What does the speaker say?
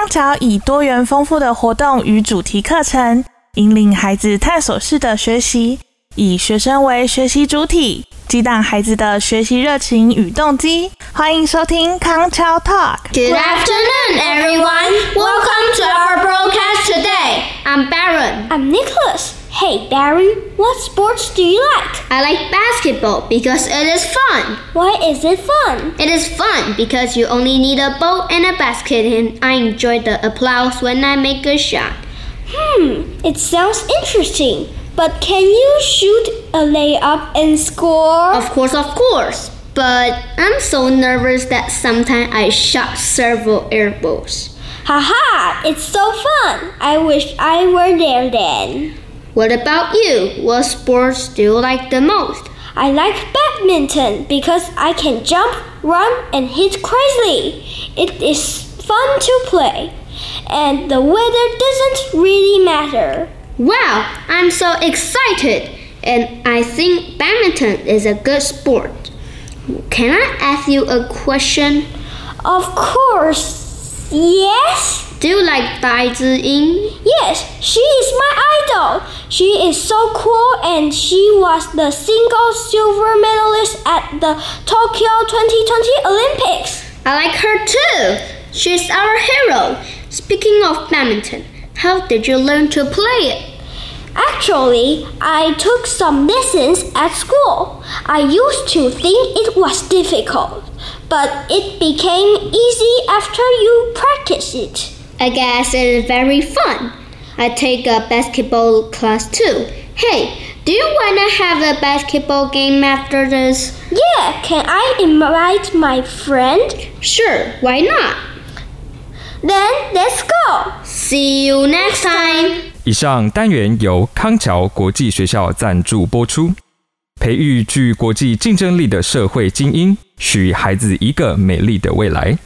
康桥以多元丰富的活动与主题课程，引领孩子探索式的学习，以学生为学习主体，激荡孩子的学习热情与动机。欢迎收听康桥 Talk。Good afternoon, everyone. Welcome to our program. Hey, Barry, what sports do you like? I like basketball because it is fun. Why is it fun? It is fun because you only need a ball and a basket, and I enjoy the applause when I make a shot. Hmm, it sounds interesting. But can you shoot a layup and score? Of course, of course. But I'm so nervous that sometimes I shot several air balls. Haha, it's so fun. I wish I were there then. What about you? What sports do you like the most? I like badminton because I can jump, run, and hit crazily. It is fun to play, and the weather doesn't really matter. Wow, I'm so excited! And I think badminton is a good sport. Can I ask you a question? Of course, yes. Do you like Dai Ziying? Yes, she is my idol. She is so cool and she was the single silver medalist at the Tokyo 2020 Olympics. I like her too. She's our hero. Speaking of badminton, how did you learn to play it? Actually, I took some lessons at school. I used to think it was difficult, but it became easy after you practice it. I guess it is very fun. I take a basketball class too. Hey, do you want to have a basketball game after this? Yeah, can I invite my friend? Sure, why not? Then let's go. See you next time. 以上单元由康桥国际学校赞助播出，培育具国际竞争力的社会精英，许孩子一个美丽的未来。